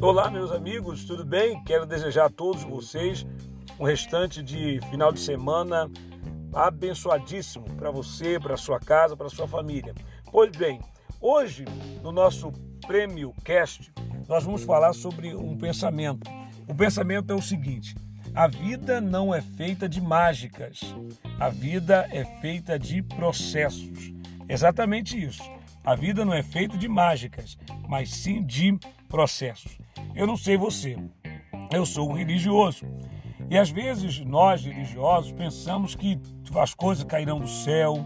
Olá, meus amigos, tudo bem? Quero desejar a todos vocês um restante de final de semana abençoadíssimo para você, para sua casa, para sua família. Pois bem, hoje no nosso Prêmio Cast nós vamos falar sobre um pensamento. O pensamento é o seguinte: a vida não é feita de mágicas, a vida é feita de processos. Exatamente isso. A vida não é feita de mágicas, mas sim de processos. Eu não sei você, eu sou um religioso. E às vezes nós, religiosos, pensamos que as coisas cairão do céu,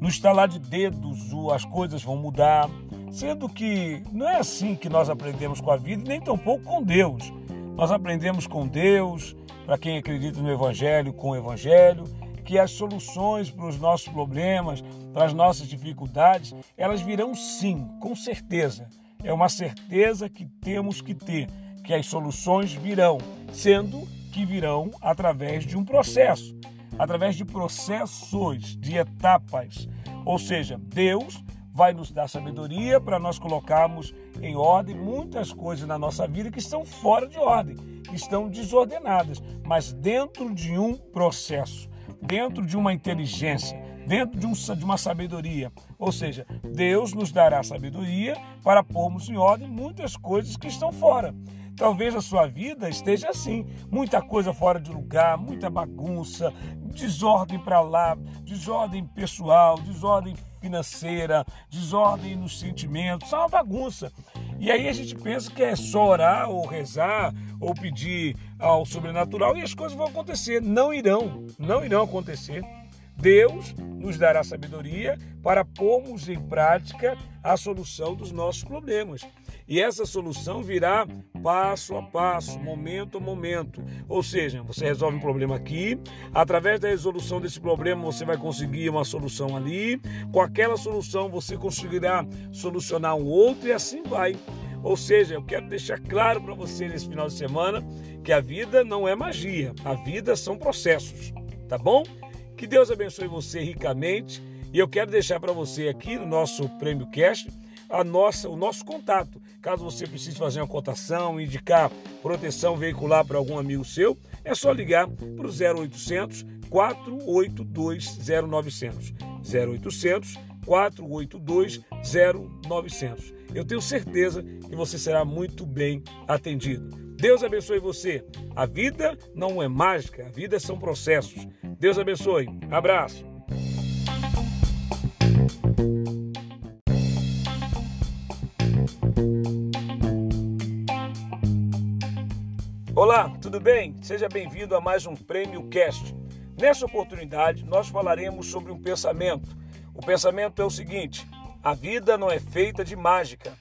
no estalar de dedos as coisas vão mudar, sendo que não é assim que nós aprendemos com a vida, nem tampouco com Deus. Nós aprendemos com Deus, para quem acredita no Evangelho, com o Evangelho, que as soluções para os nossos problemas, para as nossas dificuldades, elas virão sim, com certeza. É uma certeza que temos que ter, que as soluções virão, sendo que virão através de um processo, através de processos, de etapas. Ou seja, Deus vai nos dar sabedoria para nós colocarmos em ordem muitas coisas na nossa vida que estão fora de ordem, que estão desordenadas, mas dentro de um processo, dentro de uma inteligência, dentro de, um, de uma sabedoria. Ou seja, Deus nos dará sabedoria para pormos em ordem muitas coisas que estão fora. Talvez a sua vida esteja assim, muita coisa fora de lugar, muita bagunça, desordem para lá, desordem pessoal, desordem financeira, desordem nos sentimentos, é uma bagunça. E aí a gente pensa que é só orar ou rezar ou pedir ao sobrenatural e as coisas vão acontecer. Não irão, não irão acontecer. Deus nos dará sabedoria para pormos em prática a solução dos nossos problemas. E essa solução virá passo a passo, momento a momento. Ou seja, você resolve um problema aqui, através da resolução desse problema você vai conseguir uma solução ali, com aquela solução você conseguirá solucionar um outro e assim vai. Ou seja, eu quero deixar claro para você nesse final de semana que a vida não é magia, a vida são processos, tá bom? Que Deus abençoe você ricamente e eu quero deixar para você aqui no nosso Prêmio Cash a nossa, o nosso contato. Caso você precise fazer uma cotação, indicar proteção veicular para algum amigo seu, é só ligar para o 0800 482 0900. 0800 482 0900. Eu tenho certeza que você será muito bem atendido. Deus abençoe você. A vida não é mágica, a vida são processos. Deus abençoe. Abraço. Olá, tudo bem? Seja bem-vindo a mais um Prêmio Cast. Nessa oportunidade, nós falaremos sobre um pensamento. O pensamento é o seguinte: a vida não é feita de mágica,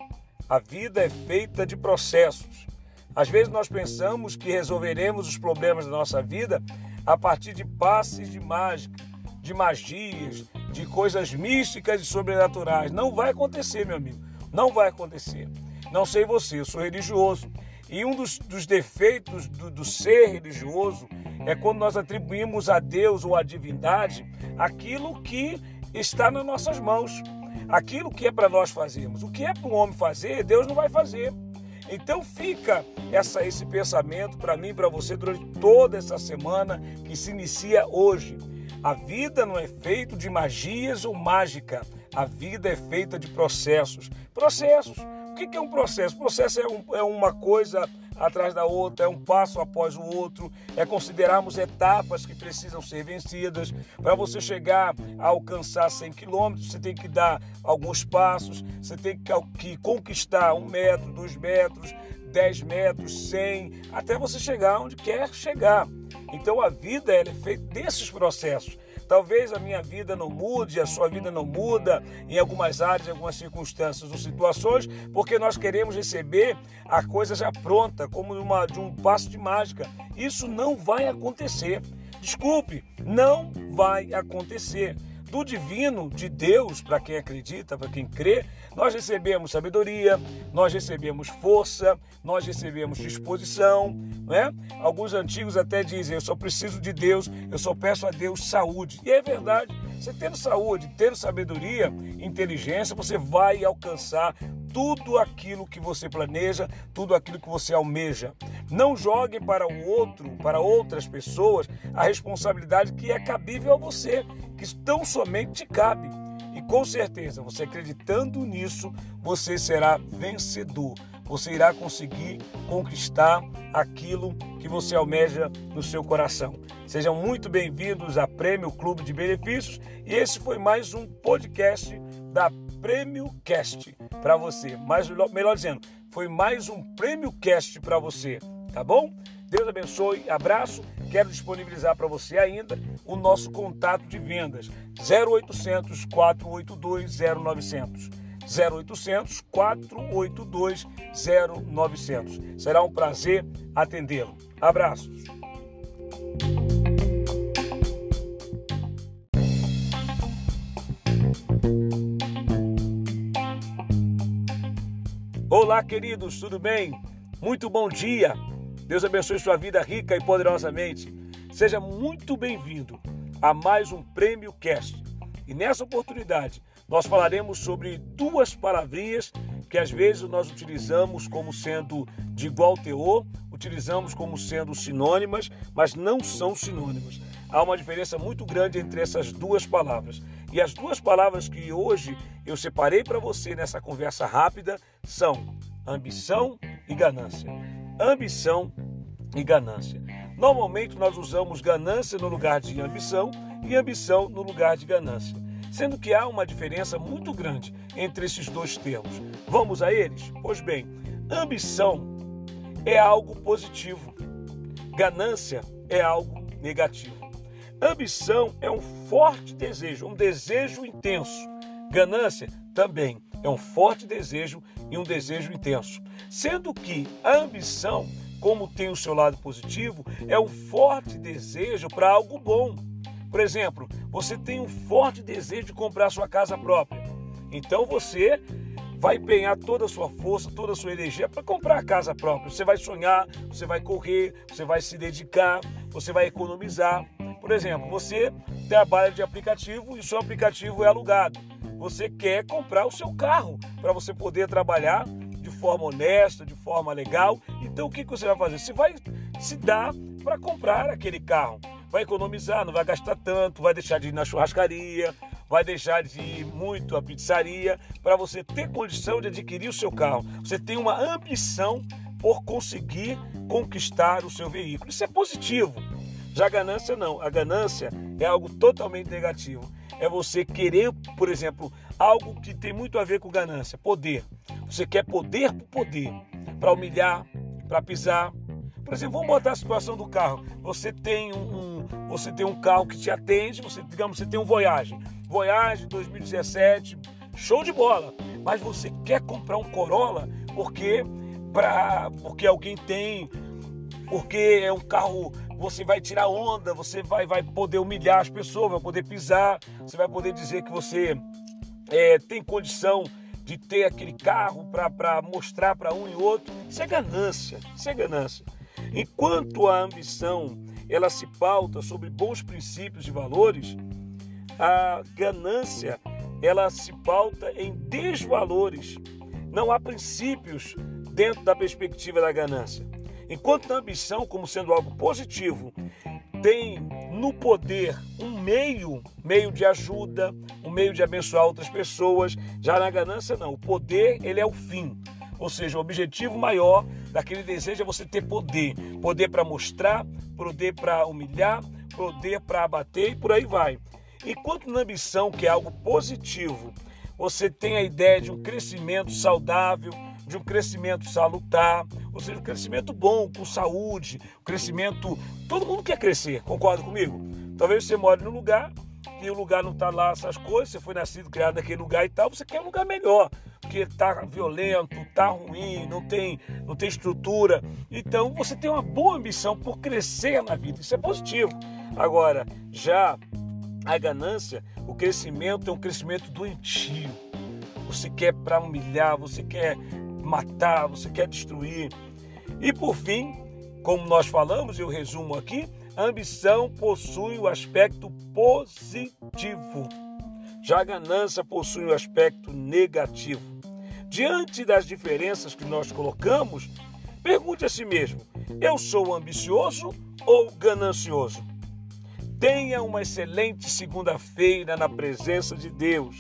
a vida é feita de processos. Às vezes nós pensamos que resolveremos os problemas da nossa vida a partir de passes de mágica, de magias, de coisas místicas e sobrenaturais. Não vai acontecer, meu amigo. Não vai acontecer. Não sei você, eu sou religioso. E um dos, dos defeitos do, do, ser religioso é quando nós atribuímos a Deus ou à divindade aquilo que está nas nossas mãos, aquilo que é para nós fazermos. O que é para o homem fazer, Deus não vai fazer. Então fica essa, esse pensamento para mim para você durante toda essa semana que se inicia hoje. A vida não é feita de magias ou mágica. A vida é feita de processos. Processos. O que é um processo? Processo é, um, é uma coisa atrás da outra, é um passo após o outro, é considerarmos etapas que precisam ser vencidas. Para você chegar a alcançar 100 quilômetros, você tem que dar alguns passos, você tem que conquistar um metro, dois metros, 10 metros, 100, até você chegar onde quer chegar. Então a vida é feita desses processos. Talvez a minha vida não mude, a sua vida não muda em algumas áreas, em algumas circunstâncias ou situações, porque nós queremos receber a coisa já pronta, como uma, de um passo de mágica. Isso não vai acontecer. Desculpe, não vai acontecer. Do divino, de Deus, para quem acredita, para quem crê, nós recebemos sabedoria, nós recebemos força, nós recebemos disposição. Né? Alguns antigos até dizem: Eu só preciso de Deus, eu só peço a Deus saúde. E é verdade. Você tendo saúde, tendo sabedoria, inteligência, você vai alcançar tudo aquilo que você planeja, tudo aquilo que você almeja. Não jogue para o outro, para outras pessoas, a responsabilidade que é cabível a você, que tão somente te cabe. E com certeza, você acreditando nisso, você será vencedor. Você irá conseguir conquistar aquilo que você almeja no seu coração. Sejam muito bem-vindos a Prêmio Clube de Benefícios e esse foi mais um podcast da Prêmio Cast para você. Mais, melhor dizendo, foi mais um Prêmio Cast para você, tá bom? Deus abençoe, abraço. Quero disponibilizar para você ainda o nosso contato de vendas 0800 482 0900. 0800 482 0900. Será um prazer atendê-lo. Abraços. Olá, queridos, tudo bem? Muito bom dia. Deus abençoe sua vida rica e poderosamente. Seja muito bem-vindo a mais um Prêmio Cast. E nessa oportunidade, nós falaremos sobre duas palavrinhas que às vezes nós utilizamos como sendo de igual teor, utilizamos como sendo sinônimas, mas não são sinônimas. Há uma diferença muito grande entre essas duas palavras. E as duas palavras que hoje eu separei para você nessa conversa rápida são ambição e ganância. Ambição e ganância. Normalmente nós usamos ganância no lugar de ambição e ambição no lugar de ganância, sendo que há uma diferença muito grande entre esses dois termos. Vamos a eles? Pois bem, ambição é algo positivo, ganância é algo negativo. Ambição é um forte desejo, um desejo intenso. Ganância também é um forte desejo e um desejo intenso. Sendo que a ambição, como tem o seu lado positivo, é um forte desejo para algo bom. Por exemplo, você tem um forte desejo de comprar sua casa própria. Então você vai empenhar toda a sua força, toda a sua energia para comprar a casa própria. Você vai sonhar, você vai correr, você vai se dedicar, você vai economizar. Por exemplo, você trabalha de aplicativo e seu aplicativo é alugado. Você quer comprar o seu carro para você poder trabalhar de forma honesta, de forma legal. Então o que você vai fazer? Você vai se dar para comprar aquele carro. Vai economizar, não vai gastar tanto, vai deixar de ir na churrascaria, vai deixar de ir muito à pizzaria para você ter condição de adquirir o seu carro. Você tem uma ambição por conseguir conquistar o seu veículo. Isso é positivo. Já a ganância não. A ganância é algo totalmente negativo. É você querer, por exemplo, algo que tem muito a ver com ganância, poder. Você quer poder por poder, para humilhar, para pisar. Por exemplo, vamos botar a situação do carro. Você tem um, você tem um carro que te atende, você, digamos, você tem um Voyage. Voyage 2017, show de bola. Mas você quer comprar um Corolla porque para porque alguém tem porque é um carro você vai tirar onda, você vai, vai poder humilhar as pessoas, vai poder pisar, você vai poder dizer que você é, tem condição de ter aquele carro para mostrar para um e outro. Isso é ganância, isso é ganância. Enquanto a ambição ela se pauta sobre bons princípios e valores, a ganância ela se pauta em desvalores. Não há princípios dentro da perspectiva da ganância. Enquanto a ambição, como sendo algo positivo, tem no poder um meio, meio de ajuda, um meio de abençoar outras pessoas, já na ganância não. O poder, ele é o fim. Ou seja, o objetivo maior daquele desejo é você ter poder. Poder para mostrar, poder para humilhar, poder para abater e por aí vai. Enquanto na ambição, que é algo positivo, você tem a ideia de um crescimento saudável, de um crescimento salutar, ou seja, um crescimento bom, com saúde, um crescimento. Todo mundo quer crescer, concorda comigo? Talvez você more num lugar e o lugar não está lá essas coisas, você foi nascido, criado naquele lugar e tal, você quer um lugar melhor, porque está violento, está ruim, não tem, não tem estrutura. Então você tem uma boa ambição por crescer na vida, isso é positivo. Agora, já A ganância, o crescimento é um crescimento doentio. Você quer para humilhar, você quer matar, você quer destruir. E por fim, como nós falamos, eu resumo aqui, a ambição possui o aspecto positivo. Já a ganância possui o aspecto negativo. Diante das diferenças que nós colocamos, pergunte a si mesmo: eu sou ambicioso ou ganancioso? Tenha uma excelente segunda-feira na presença de Deus.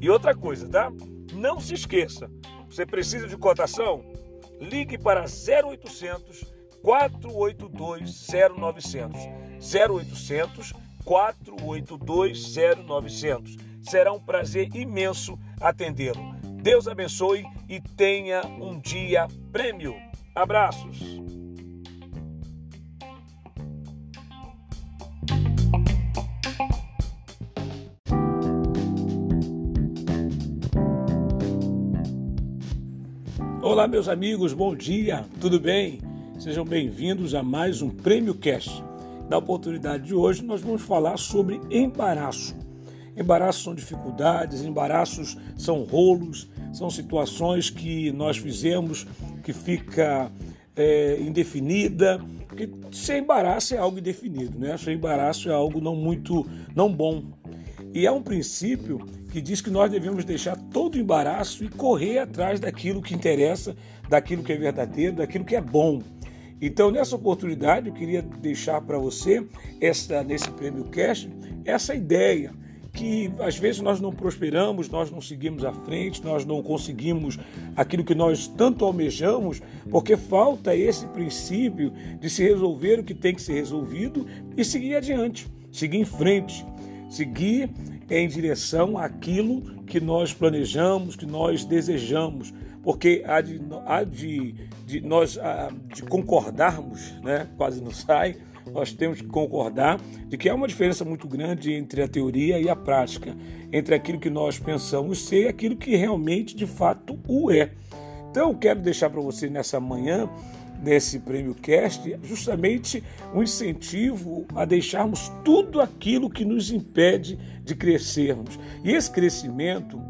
E outra coisa, tá? Não se esqueça, você precisa de cotação? Ligue para 0800 482 0900. 0800 482 0900. Será um prazer imenso atendê-lo. Deus abençoe e tenha um dia prêmio. Abraços. Olá, meus amigos, bom dia, tudo bem? Sejam bem-vindos a mais um Prêmio Cast. Na oportunidade de hoje, nós vamos falar sobre embaraço. Embaraços são dificuldades, embaraços são rolos, são situações que nós fizemos que fica é, indefinida, porque sem embaraço é algo indefinido, né? Sem embaraço é algo não muito, não bom. E há um princípio que diz que nós devemos deixar todo o embaraço e correr atrás daquilo que interessa, daquilo que é verdadeiro, daquilo que é bom. Então, nessa oportunidade, eu queria deixar para você, essa, nesse Prêmio Cast, essa ideia que às vezes nós não prosperamos, nós não seguimos à frente, nós não conseguimos aquilo que nós tanto almejamos, porque falta esse princípio de se resolver o que tem que ser resolvido e seguir adiante, seguir em frente, seguir em direção àquilo que nós planejamos, que nós desejamos, porque há de, há de, de nós há de concordarmos, né? quase não sai, nós temos que concordar de que há uma diferença muito grande entre a teoria e a prática, entre aquilo que nós pensamos ser e aquilo que realmente de fato o é. Então eu quero deixar para você nessa manhã nesse Prêmio Cast justamente um incentivo a deixarmos tudo aquilo que nos impede de crescermos. E esse crescimento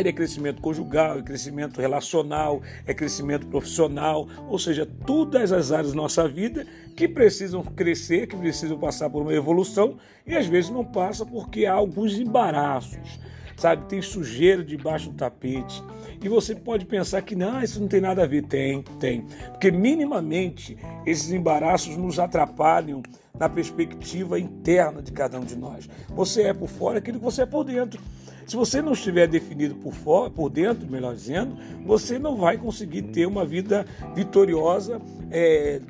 ele é crescimento conjugal, é crescimento relacional, é crescimento profissional, ou seja, todas as áreas da nossa vida que precisam crescer, que precisam passar por uma evolução e às vezes não passa porque há alguns embaraços, sabe? Tem sujeira debaixo do tapete. E você pode pensar que não, isso não tem nada a ver. Tem, tem. Porque minimamente esses embaraços nos atrapalham na perspectiva interna de cada um de nós. Você é por fora aquilo que você é por dentro. Se você não estiver definido por fora, por dentro, melhor dizendo, você não vai conseguir ter uma vida vitoriosa é,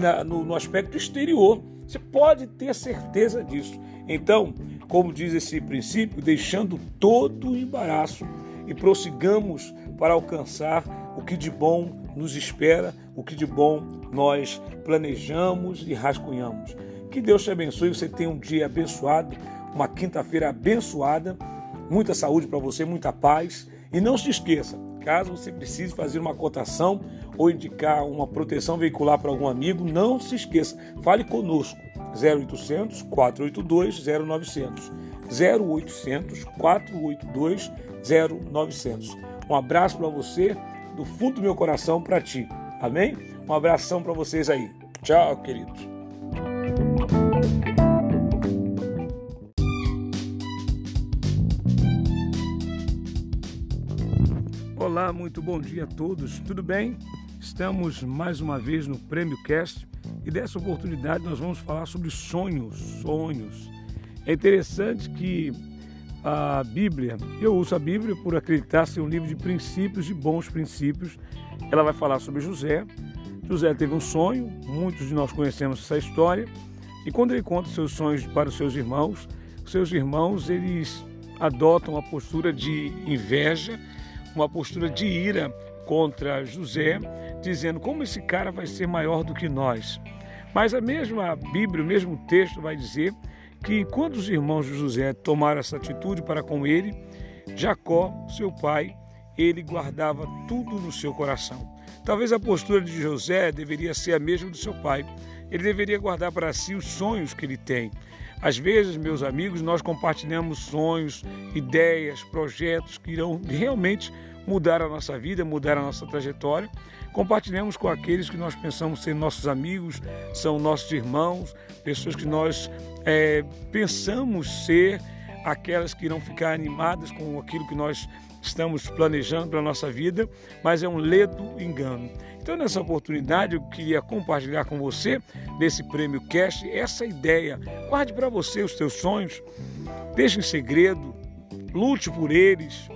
na, no, no aspecto exterior. Você pode ter certeza disso. Então, como diz esse princípio, deixando todo o embaraço e prossigamos para alcançar o que de bom nos espera, o que de bom nós planejamos e rascunhamos. Que Deus te abençoe, você tenha um dia abençoado, uma quinta-feira abençoada, muita saúde para você, muita paz. E não se esqueça, caso você precise fazer uma cotação ou indicar uma proteção veicular para algum amigo, não se esqueça, fale conosco. 0800 482 0900. 0800 482 0900. Um abraço para você, do fundo do meu coração para ti. Amém? Um abração para vocês aí. Tchau, queridos. Olá, muito bom dia a todos. Tudo bem? Estamos mais uma vez no Prêmio Cast e dessa oportunidade nós vamos falar sobre sonhos, sonhos. É interessante que a Bíblia, eu uso a Bíblia por acreditar ser um livro de princípios, de bons princípios. Ela vai falar sobre José. José teve um sonho, muitos de nós conhecemos essa história, e quando ele conta seus sonhos para os seus irmãos, seus irmãos eles adotam a postura de inveja, uma postura de ira contra José, dizendo como esse cara vai ser maior do que nós. Mas a mesma Bíblia, o mesmo texto vai dizer que quando os irmãos de José tomaram essa atitude para com ele, Jacó, seu pai, ele guardava tudo no seu coração. Talvez a postura de José deveria ser a mesma do seu pai. Ele deveria guardar para si os sonhos que ele tem. Às vezes, meus amigos, nós compartilhamos sonhos, ideias, projetos que irão realmente mudar a nossa vida, mudar a nossa trajetória. Compartilhamos com aqueles que nós pensamos ser nossos amigos, são nossos irmãos, pessoas que nós é, pensamos ser aquelas que irão ficar animadas com aquilo que nós estamos planejando para a nossa vida, mas é um ledo engano. Então, nessa oportunidade, eu queria compartilhar com você, nesse prêmio Cash, essa ideia. Guarde para você os teus sonhos, deixe em segredo, lute por eles,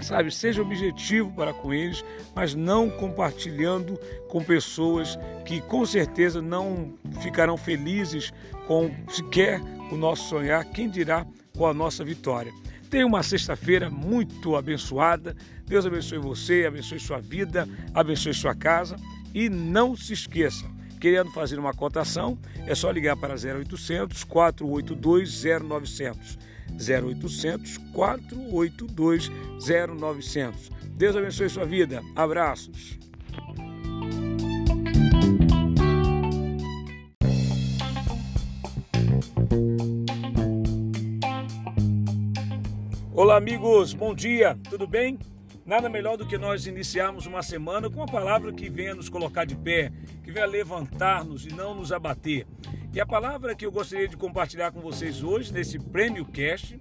sabe? Seja objetivo para com eles, mas não compartilhando com pessoas que com certeza não ficarão felizes com sequer o nosso sonhar, quem dirá com a nossa vitória. Tenha uma sexta-feira muito abençoada. Deus abençoe você, abençoe sua vida, abençoe sua casa e não se esqueça, querendo fazer uma cotação, é só ligar para 0800 482 0900. 0800 482 0900. Deus abençoe sua vida. Abraços. Olá, amigos, bom dia, tudo bem? Nada melhor do que nós iniciarmos uma semana com uma palavra que venha nos colocar de pé, que venha levantar-nos e não nos abater. E a palavra que eu gostaria de compartilhar com vocês hoje, nesse Prêmio Cast,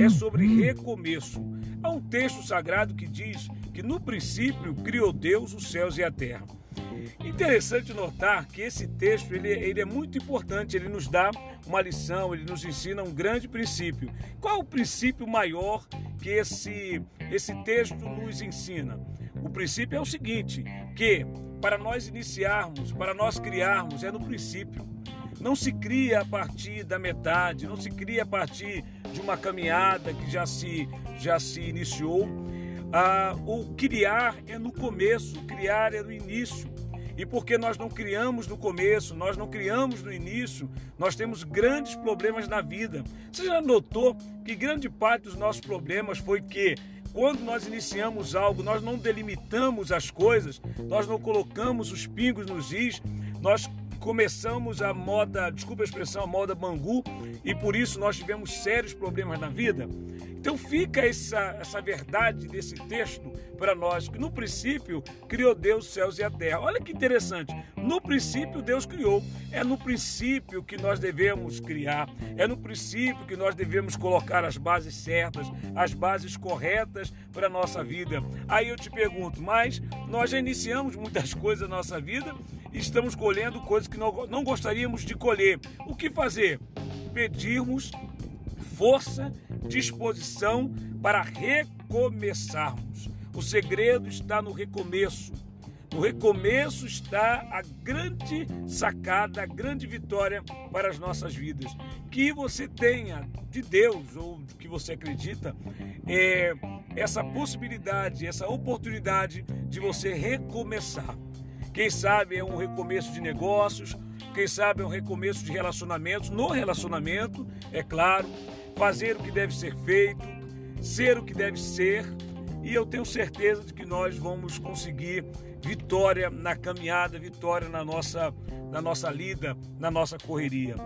é sobre recomeço. Há um texto sagrado que diz que no princípio criou Deus os céus e a terra. Interessante notar que esse texto ele, ele é muito importante, ele nos dá uma lição, ele nos ensina um grande princípio. Qual é o princípio maior que esse, esse texto nos ensina? O princípio é o seguinte, que para nós iniciarmos, para nós criarmos, é no princípio. Não se cria a partir da metade, não se cria a partir de uma caminhada que já se, já se iniciou. Ah, o criar é no começo, criar é no início. E porque nós não criamos no começo, nós não criamos no início, nós temos grandes problemas na vida. Você já notou que grande parte dos nossos problemas foi que quando nós iniciamos algo, nós não delimitamos as coisas, nós não colocamos os pingos nos is, nós começamos a moda, desculpa a expressão, a moda bangu, e por isso nós tivemos sérios problemas na vida. Então fica essa, essa verdade desse texto para nós, que no princípio criou Deus os céus e a terra. Olha que interessante, no princípio Deus criou, é no princípio que nós devemos criar, é no princípio que nós devemos colocar as bases certas, as bases corretas para a nossa vida. Aí eu te pergunto, mas nós já iniciamos muitas coisas na nossa vida e estamos colhendo coisas que não, não gostaríamos de colher. O que fazer? Pedirmos força, disposição para recomeçarmos. O segredo está no recomeço. No recomeço está a grande sacada, a grande vitória para as nossas vidas. Que você tenha de Deus ou que você acredita é, essa possibilidade, essa oportunidade de você recomeçar. Quem sabe é um recomeço de negócios, quem sabe é um recomeço de relacionamentos, no relacionamento, é claro, fazer o que deve ser feito, ser o que deve ser, e eu tenho certeza de que nós vamos conseguir vitória na caminhada, vitória na nossa, na nossa lida, na nossa correria.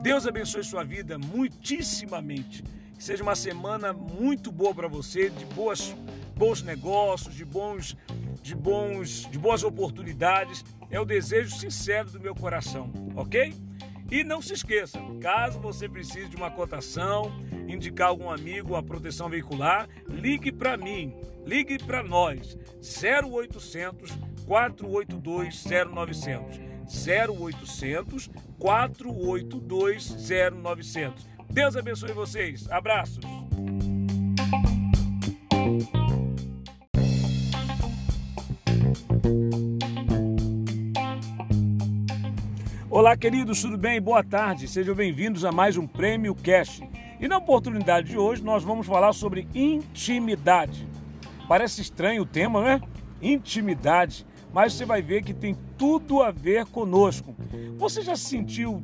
Deus abençoe sua vida muitíssimamente. Que seja uma semana muito boa para você, de boas, bons negócios, de bons, de bons, de boas oportunidades. É o desejo sincero do meu coração, ok? E não se esqueça, caso você precise de uma cotação, indicar algum amigo a proteção veicular, ligue para mim, ligue para nós, 0800 482 0900. 0800 482 0900. Deus abençoe vocês. Abraços. Olá, queridos, tudo bem? Boa tarde. Sejam bem-vindos a mais um Prêmio Cash. E na oportunidade de hoje nós vamos falar sobre intimidade. Parece estranho o tema, não é? Intimidade, mas você vai ver que tem tudo a ver conosco. Você já se sentiu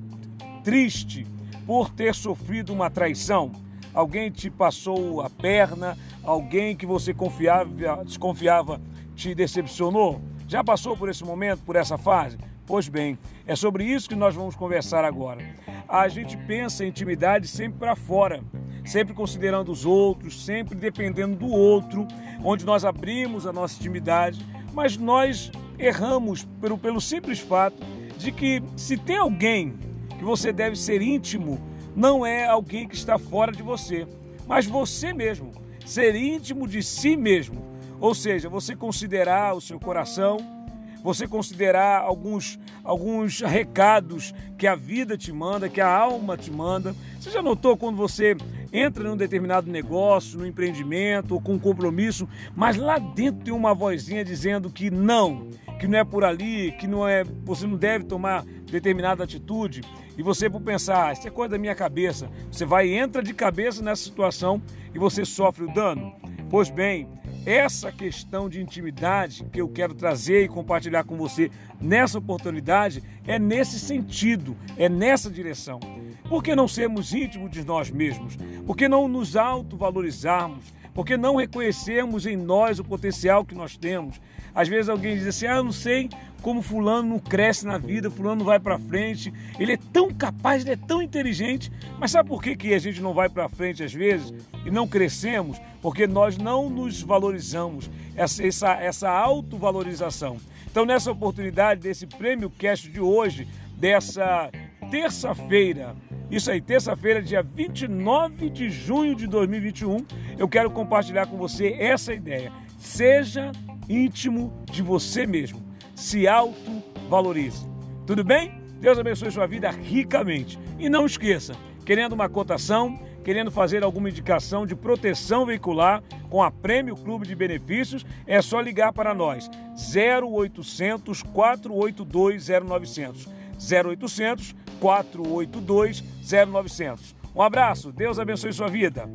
triste por ter sofrido uma traição? Alguém te passou a perna, alguém que você confiava, desconfiava te decepcionou? Já passou por esse momento, por essa fase? Pois bem, é sobre isso que nós vamos conversar agora. a gente pensa em intimidade sempre para fora, sempre considerando os outros, sempre dependendo do outro, onde nós abrimos a nossa intimidade, mas nós erramos pelo, pelo simples fato de que se tem alguém que você deve ser íntimo, não é alguém que está fora de você, mas você mesmo, ser íntimo de si mesmo. Ou seja, você considerar o seu coração, você considerar alguns, alguns recados que a vida te manda, que a alma te manda. Você já notou quando você entra num determinado negócio, no empreendimento ou com um compromisso, mas lá dentro tem uma vozinha dizendo que não, que não é por ali, que não é, você não deve tomar determinada atitude. E você por pensar, ah, isso é coisa da minha cabeça, você vai entra de cabeça nessa situação e você sofre o dano. Pois bem, essa questão de intimidade que eu quero trazer e compartilhar com você nessa oportunidade é nesse sentido, é nessa direção. Por que não sermos íntimos de nós mesmos? Por que não nos autovalorizarmos? Por que não reconhecermos em nós o potencial que nós temos? Às vezes alguém diz assim: ah, eu não sei como fulano não cresce na vida, fulano não vai para frente. Ele é tão capaz, ele é tão inteligente. Mas sabe por que, que a gente não vai para frente às vezes e não crescemos? Porque nós não nos valorizamos, essa, essa, essa autovalorização. Então, nessa oportunidade desse prêmio Cast de hoje, dessa terça-feira, isso aí, terça-feira, dia 29 de junho de 2021, eu quero compartilhar com você essa ideia. Seja íntimo de você mesmo se autovalorize. Tudo bem? Deus abençoe sua vida ricamente. E não esqueça, querendo uma cotação, querendo fazer alguma indicação de proteção veicular com a Prêmio Clube de Benefícios, é só ligar para nós. 0800 482 0900. 0800 482 0900. Um abraço, Deus abençoe sua vida.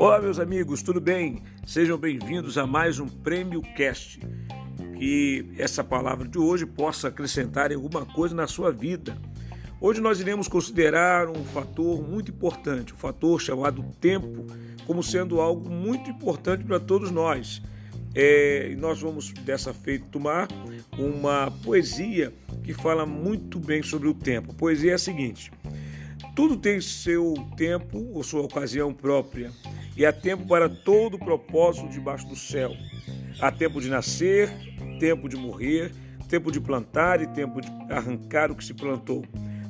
Olá, meus amigos, tudo bem? Sejam bem-vindos a mais um Prêmio Cast. Que essa palavra de hoje possa acrescentar alguma coisa na sua vida. Hoje nós iremos considerar um fator muito importante, o um fator chamado tempo, como sendo algo muito importante para todos nós. É, nós vamos dessa feita tomar uma poesia que fala muito bem sobre o tempo. A poesia é a seguinte: tudo tem seu tempo ou sua ocasião própria e há tempo para todo propósito debaixo do céu. Há tempo de nascer, tempo de morrer, tempo de plantar e tempo de arrancar o que se plantou,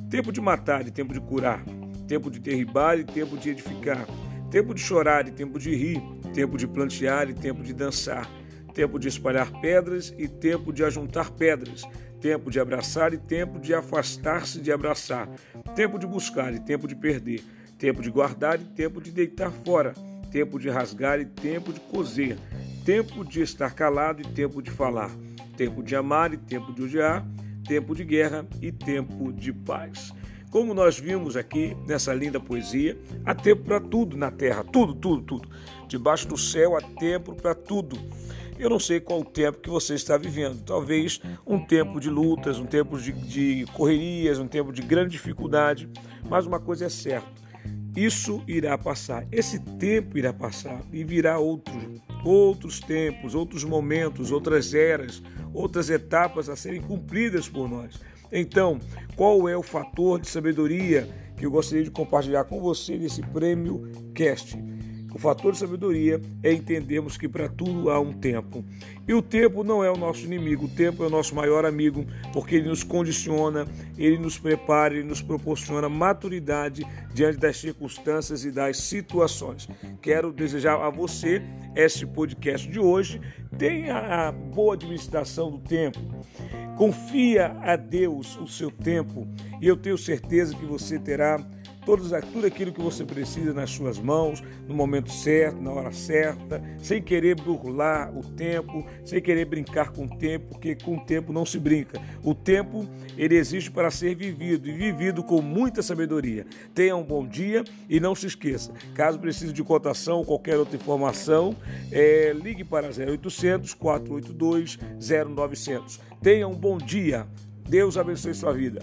tempo de matar e tempo de curar, tempo de derribar e tempo de edificar, tempo de chorar e tempo de rir, tempo de plantear e tempo de dançar, tempo de espalhar pedras e tempo de ajuntar pedras, tempo de abraçar e tempo de afastar-se de abraçar, tempo de buscar e tempo de perder, tempo de guardar e tempo de deitar fora tempo de rasgar e tempo de coser, tempo de estar calado e tempo de falar, tempo de amar e tempo de odiar, tempo de guerra e tempo de paz. Como nós vimos aqui nessa linda poesia, há tempo para tudo na terra, tudo, tudo, tudo. Debaixo do céu há tempo para tudo. Eu não sei qual o tempo que você está vivendo. Talvez um tempo de lutas, um tempo de, de correrias, um tempo de grande dificuldade. Mas uma coisa é certa: isso irá passar, esse tempo irá passar e virá outros, outros tempos, outros momentos, outras eras, outras etapas a serem cumpridas por nós. Então, qual é o fator de sabedoria que eu gostaria de compartilhar com você nesse prêmio Cast? O fator de sabedoria é entendermos que para tudo há um tempo. E o tempo não é o nosso inimigo, o tempo é o nosso maior amigo, porque ele nos condiciona, ele nos prepara, ele nos proporciona maturidade diante das circunstâncias e das situações. Quero desejar a você este podcast de hoje. Tenha a boa administração do tempo. Confia a Deus o seu tempo e eu tenho certeza que você terá todos, tudo aquilo que você precisa nas suas mãos, no momento certo, na hora certa, sem querer burlar o tempo, sem querer brincar com o tempo, porque com o tempo não se brinca. O tempo, ele existe para ser vivido e vivido com muita sabedoria. Tenha um bom dia e não se esqueça, caso precise de cotação ou qualquer outra informação, é, ligue para 0800 482 0900. Tenha um bom dia. Deus abençoe sua vida.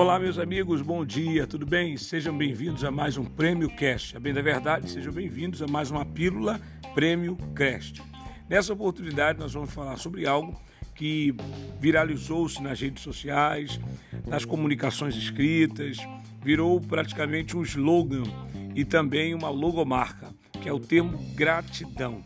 Olá, meus amigos, bom dia, tudo bem? Sejam bem-vindos a mais um Prêmio Cast. A bem da verdade, sejam bem-vindos a mais uma pílula Prêmio Cast. Nessa oportunidade, nós vamos falar sobre algo que viralizou-se nas redes sociais, nas comunicações escritas, virou praticamente um slogan e também uma logomarca, que é o termo gratidão.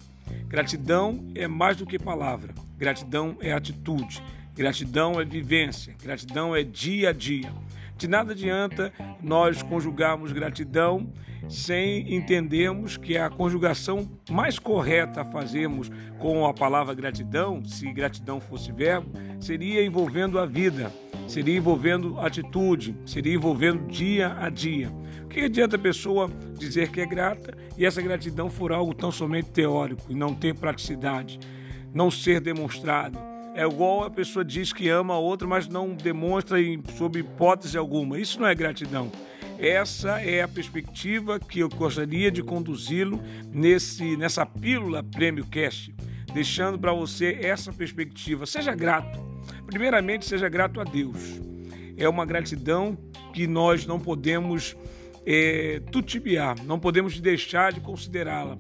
Gratidão é mais do que palavra, gratidão é atitude, gratidão é vivência, gratidão é dia a dia. De nada adianta nós conjugarmos gratidão sem entendermos que a conjugação mais correta a fazermos com a palavra gratidão, se gratidão fosse verbo, seria envolvendo a vida, seria envolvendo atitude, seria envolvendo dia a dia. O que adianta a pessoa dizer que é grata e essa gratidão for algo tão somente teórico e não ter praticidade, não ser demonstrado? É igual a pessoa diz que ama a outra, mas não demonstra em, sob hipótese alguma. Isso não é gratidão. Essa é a perspectiva que eu gostaria de conduzi-lo nesse nessa pílula Prêmio Cast, deixando para você essa perspectiva. Seja grato. Primeiramente, seja grato a Deus. É uma gratidão que nós não podemos é, tutibiar, não podemos deixar de considerá-la.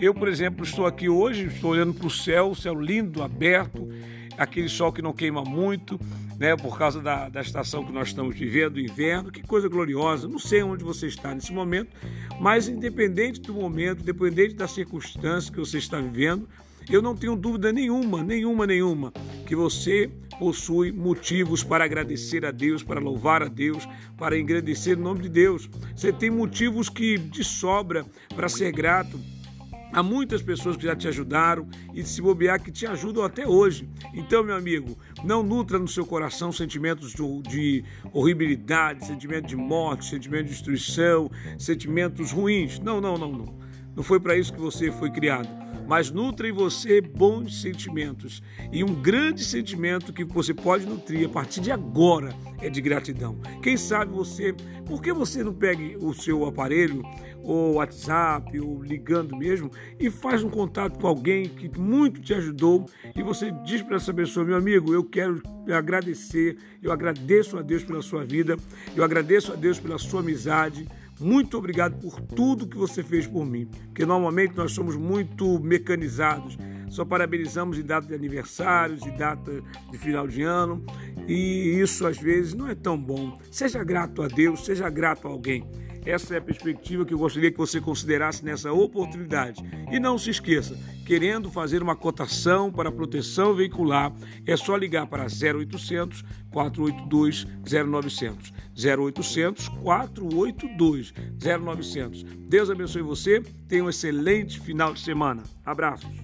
Eu, por exemplo, estou aqui hoje, estou olhando para o céu, o céu lindo, aberto, aquele sol que não queima muito, né, por causa da, da estação que nós estamos vivendo, inverno. Que coisa gloriosa. Não sei onde você está nesse momento, mas independente do momento, independente da circunstância que você está vivendo, eu não tenho dúvida nenhuma, nenhuma, nenhuma, que você possui motivos para agradecer a Deus, para louvar a Deus, para engrandecer o nome de Deus. Você tem motivos que de sobra para ser grato Há muitas pessoas que já te ajudaram e se bobear que te ajudam até hoje. Então, meu amigo, não nutra no seu coração sentimentos de horribilidade, sentimento de morte, sentimento de destruição, sentimentos ruins. Não, não, não, não. Não foi para isso que você foi criado. Mas nutra em você bons sentimentos. E um grande sentimento que você pode nutrir a partir de agora é de gratidão. Quem sabe você, por que você não pegue o seu aparelho ou WhatsApp, ou ligando mesmo, e faz um contato com alguém que muito te ajudou e você diz para essa pessoa, meu amigo, eu quero agradecer, eu agradeço a Deus pela sua vida, eu agradeço a Deus pela sua amizade. Muito obrigado por tudo que você fez por mim, porque normalmente nós somos muito mecanizados, só parabenizamos em data de aniversários, e data de final de ano, e isso às vezes não é tão bom. Seja grato a Deus, seja grato a alguém. Essa é a perspectiva que eu gostaria que você considerasse nessa oportunidade. E não se esqueça, querendo fazer uma cotação para proteção veicular, é só ligar para 0800 482 0900. 0800 482 0900. Deus abençoe você. Tenha um excelente final de semana. Abraços.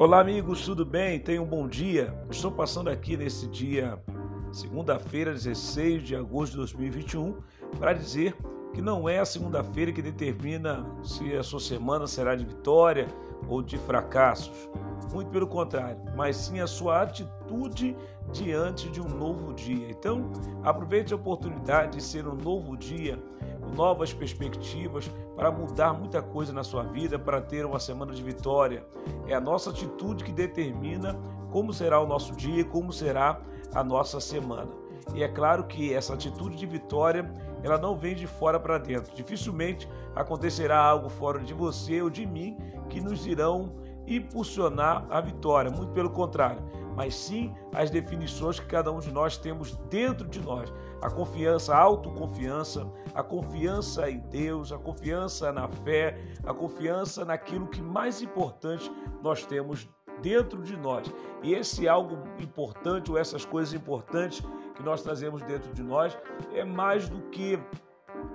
Olá, amigos, tudo bem? Tenham um bom dia. Estou passando aqui nesse dia, segunda-feira, 16 de agosto de 2021, para dizer que não é a segunda-feira que determina se a sua semana será de vitória ou de fracassos. Muito pelo contrário, mas sim a sua atitude diante de um novo dia. Então, aproveite a oportunidade de ser um novo dia novas perspectivas, para mudar muita coisa na sua vida, para ter uma semana de vitória. É a nossa atitude que determina como será o nosso dia, como será a nossa semana. E é claro que essa atitude de vitória, ela não vem de fora para dentro. Dificilmente acontecerá algo fora de você ou de mim que nos irão impulsionar a vitória, muito pelo contrário, mas sim as definições que cada um de nós temos dentro de nós. A confiança, a autoconfiança, a confiança em Deus, a confiança na fé, a confiança naquilo que mais importante nós temos dentro de nós. E esse algo importante ou essas coisas importantes que nós trazemos dentro de nós é mais do que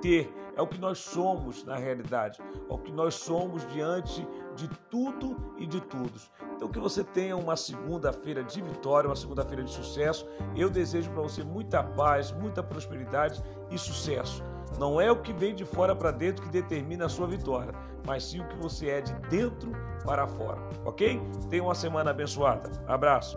ter, é o que nós somos na realidade, é o que nós somos diante de tudo e de todos. Então que você tenha uma segunda-feira de vitória, uma segunda-feira de sucesso. Eu desejo para você muita paz, muita prosperidade e sucesso. Não é o que vem de fora para dentro que determina a sua vitória, mas sim o que você é de dentro para fora, ok? Tenha uma semana abençoada. Abraço.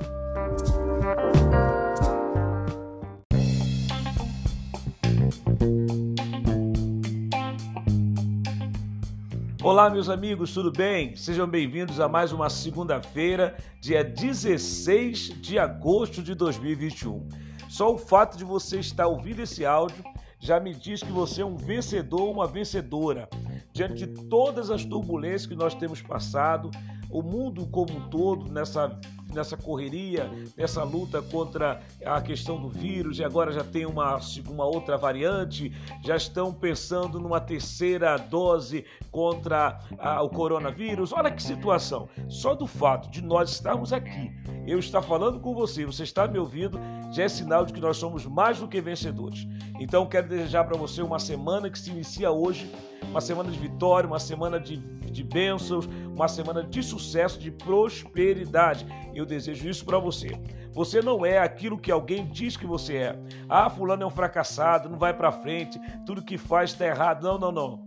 Olá, meus amigos, tudo bem? Sejam bem-vindos a mais uma segunda-feira, dia 16 de agosto de 2021. Só o fato de você estar ouvindo esse áudio já me diz que você é um vencedor, uma vencedora. Diante de todas as turbulências que nós temos passado, o mundo como um todo nessa nessa correria, nessa luta contra a questão do vírus, e agora já tem uma, uma outra variante, já estão pensando numa terceira dose contra a, o coronavírus. Olha que situação! Só do fato de nós estarmos aqui, eu estar falando com você, você está me ouvindo, já é sinal de que nós somos mais do que vencedores. Então quero desejar para você uma semana que se inicia hoje, uma semana de vitória, uma semana de, de bênçãos, uma semana de sucesso, de prosperidade. Eu desejo isso para você. Você não é aquilo que alguém diz que você é. Ah, fulano é um fracassado, não vai para frente, tudo que faz está errado. Não, não, não.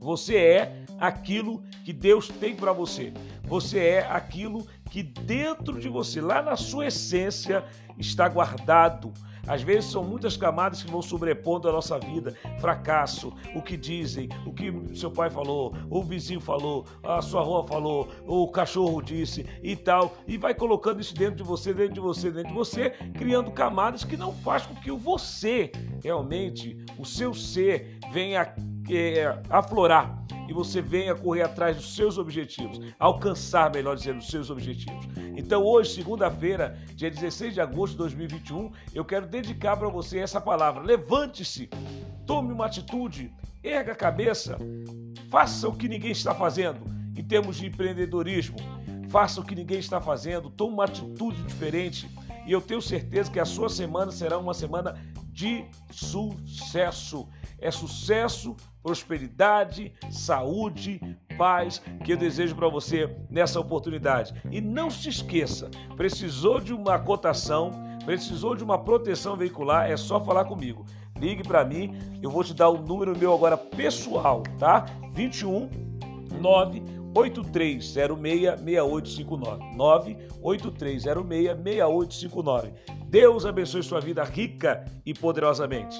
Você é aquilo que Deus tem para você. Você é aquilo que dentro de você, lá na sua essência, está guardado. Às vezes são muitas camadas que vão sobrepondo a nossa vida. Fracasso, o que dizem, o que seu pai falou, o vizinho falou, a sua avó falou, o cachorro disse e tal. E vai colocando isso dentro de você, dentro de você, dentro de você, criando camadas que não faz com que o você, realmente, o seu ser, venha é, aflorar e você venha correr atrás dos seus objetivos, alcançar, melhor dizendo, os seus objetivos. Então, hoje, segunda-feira, dia 16 de agosto de 2021, eu quero dedicar para você essa palavra. Levante-se, tome uma atitude, erga a cabeça, faça o que ninguém está fazendo em termos de empreendedorismo. Faça o que ninguém está fazendo, tome uma atitude diferente e eu tenho certeza que a sua semana será uma semana de sucesso. É sucesso, prosperidade, saúde, paz que eu desejo para você nessa oportunidade. E não se esqueça, precisou de uma cotação, precisou de uma proteção veicular, é só falar comigo. Ligue para mim, eu vou te dar o número meu agora pessoal, tá? 21 9 8306-6859. 98306-6859. Deus abençoe sua vida rica e poderosamente.